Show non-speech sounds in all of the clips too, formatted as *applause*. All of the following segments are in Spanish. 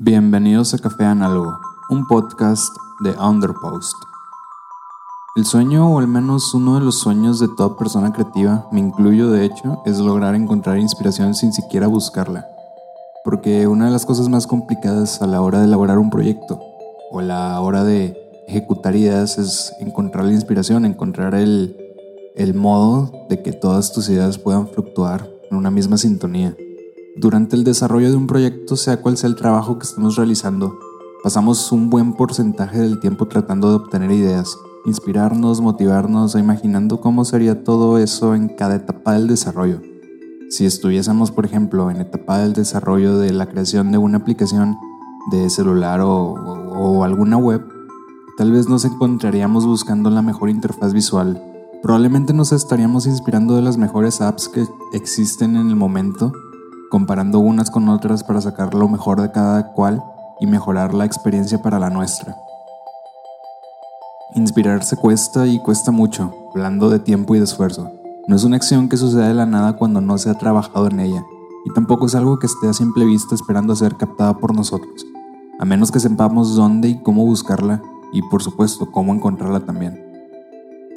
Bienvenidos a Café Análogo, un podcast de Underpost. El sueño, o al menos uno de los sueños de toda persona creativa, me incluyo de hecho, es lograr encontrar inspiración sin siquiera buscarla. Porque una de las cosas más complicadas a la hora de elaborar un proyecto o a la hora de ejecutar ideas es encontrar la inspiración, encontrar el, el modo de que todas tus ideas puedan fluctuar en una misma sintonía. Durante el desarrollo de un proyecto, sea cual sea el trabajo que estemos realizando, pasamos un buen porcentaje del tiempo tratando de obtener ideas, inspirarnos, motivarnos e imaginando cómo sería todo eso en cada etapa del desarrollo. Si estuviésemos, por ejemplo, en etapa del desarrollo de la creación de una aplicación de celular o, o alguna web, tal vez nos encontraríamos buscando la mejor interfaz visual. Probablemente nos estaríamos inspirando de las mejores apps que existen en el momento comparando unas con otras para sacar lo mejor de cada cual y mejorar la experiencia para la nuestra. Inspirarse cuesta y cuesta mucho, hablando de tiempo y de esfuerzo. No es una acción que suceda de la nada cuando no se ha trabajado en ella, y tampoco es algo que esté a simple vista esperando ser captada por nosotros, a menos que sepamos dónde y cómo buscarla, y por supuesto cómo encontrarla también.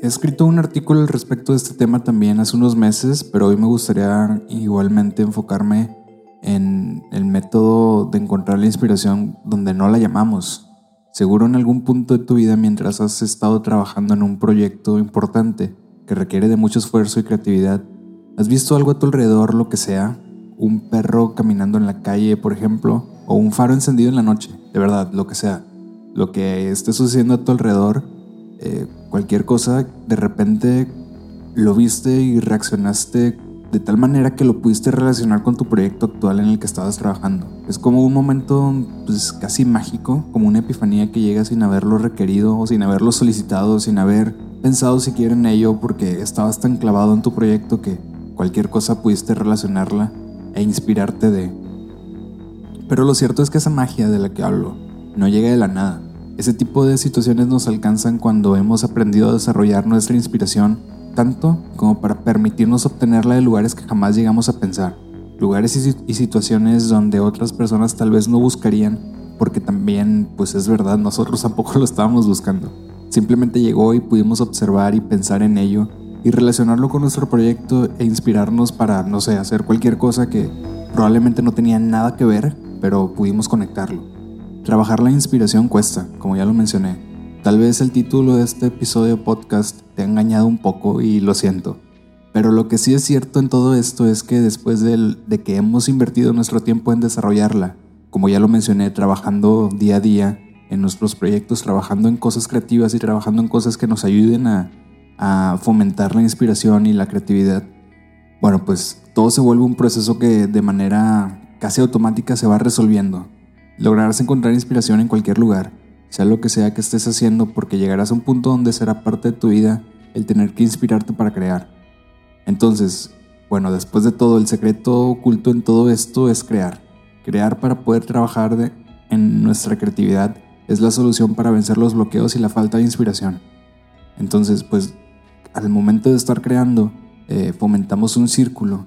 He escrito un artículo al respecto de este tema también hace unos meses, pero hoy me gustaría igualmente enfocarme en el método de encontrar la inspiración donde no la llamamos. Seguro en algún punto de tu vida mientras has estado trabajando en un proyecto importante que requiere de mucho esfuerzo y creatividad, has visto algo a tu alrededor, lo que sea, un perro caminando en la calle, por ejemplo, o un faro encendido en la noche, de verdad, lo que sea. Lo que esté sucediendo a tu alrededor eh, cualquier cosa, de repente lo viste y reaccionaste de tal manera que lo pudiste relacionar con tu proyecto actual en el que estabas trabajando. Es como un momento pues, casi mágico, como una epifanía que llega sin haberlo requerido o sin haberlo solicitado, sin haber pensado siquiera en ello porque estabas tan clavado en tu proyecto que cualquier cosa pudiste relacionarla e inspirarte de. Pero lo cierto es que esa magia de la que hablo no llega de la nada. Ese tipo de situaciones nos alcanzan cuando hemos aprendido a desarrollar nuestra inspiración tanto como para permitirnos obtenerla de lugares que jamás llegamos a pensar, lugares y, situaciones donde otras personas tal vez no buscarían, porque también, pues es verdad, nosotros *laughs* tampoco lo estábamos buscando. Simplemente llegó y pudimos observar y pensar en ello y relacionarlo con nuestro proyecto e inspirarnos para, no sé, hacer cualquier cosa que probablemente no tenía nada que ver, pero pudimos conectarlo. Trabajar la inspiración cuesta, como ya lo mencioné. Tal vez el título de este episodio podcast te ha engañado un poco y lo siento. Pero lo que sí es cierto en todo esto es que después de, que hemos invertido nuestro tiempo en desarrollarla, como ya lo mencioné, trabajando día a día en nuestros proyectos, trabajando en cosas creativas y trabajando en cosas que nos ayuden a fomentar la inspiración y la creatividad, bueno, pues todo se vuelve un proceso que de manera casi automática se va resolviendo Lograrás encontrar inspiración en cualquier lugar, sea lo que sea que estés haciendo, porque llegarás a un punto donde será parte de tu vida el tener que inspirarte para crear. Entonces, bueno, después de todo, el secreto oculto en todo esto es crear. Crear para poder trabajar en nuestra creatividad es la solución para vencer los bloqueos y la falta de inspiración. Entonces, pues, al momento de estar creando, eh, fomentamos un círculo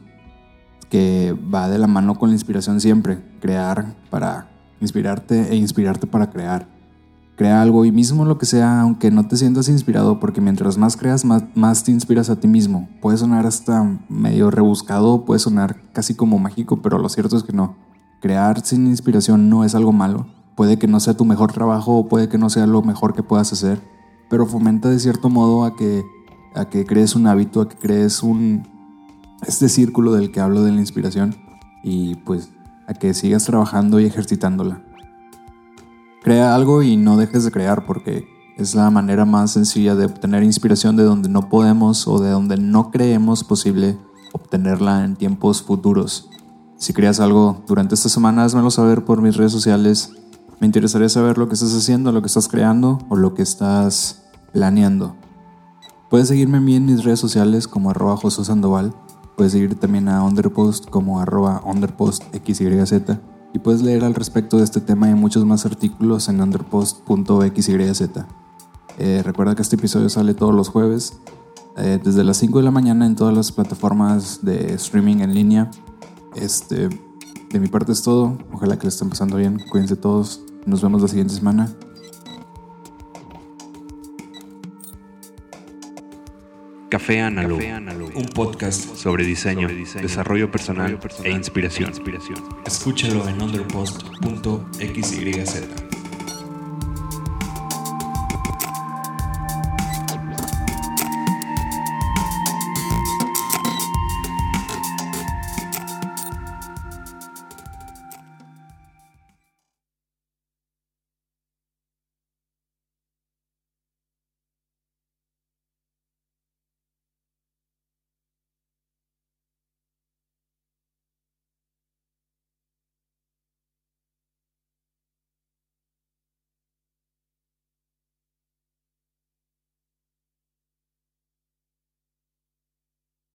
que va de la mano con la inspiración siempre. Crear para inspirarte e inspirarte para crear. Crea algo y mismo lo que sea, aunque no te sientas inspirado, porque mientras más creas, más, te inspiras a ti mismo. Puede sonar hasta medio rebuscado, puede sonar casi como mágico, pero lo cierto es que no. Crear sin inspiración no es algo malo. Puede que no sea tu mejor trabajo o puede que no sea lo mejor que puedas hacer, pero fomenta de cierto modo a que, a que crees un hábito, a que crees un, este círculo del que hablo de la inspiración y pues a que sigas trabajando y ejercitándola. Crea algo y no dejes de crear porque es la manera más sencilla de obtener inspiración de donde no podemos o de donde no creemos posible obtenerla en tiempos futuros. Si creas algo durante esta semana, házmelo saber por mis redes sociales. Me interesaría saber lo que estás haciendo, lo que estás creando o lo que estás planeando. Puedes seguirme en mis redes sociales como arroba Sandoval Puedes seguir también a Underpost como arroba underpostxyz y puedes leer al respecto de este tema y muchos más artículos en underpost.xyz. Eh, recuerda que este episodio sale todos los jueves eh, desde las 5 de la mañana en todas las plataformas de streaming en línea. Este, de mi parte es todo. Ojalá que lo estén pasando bien. Cuídense todos. Nos vemos la siguiente semana. Café Análogo, un podcast sobre diseño, desarrollo personal, e inspiración. Escúchalo en underpost.xyz.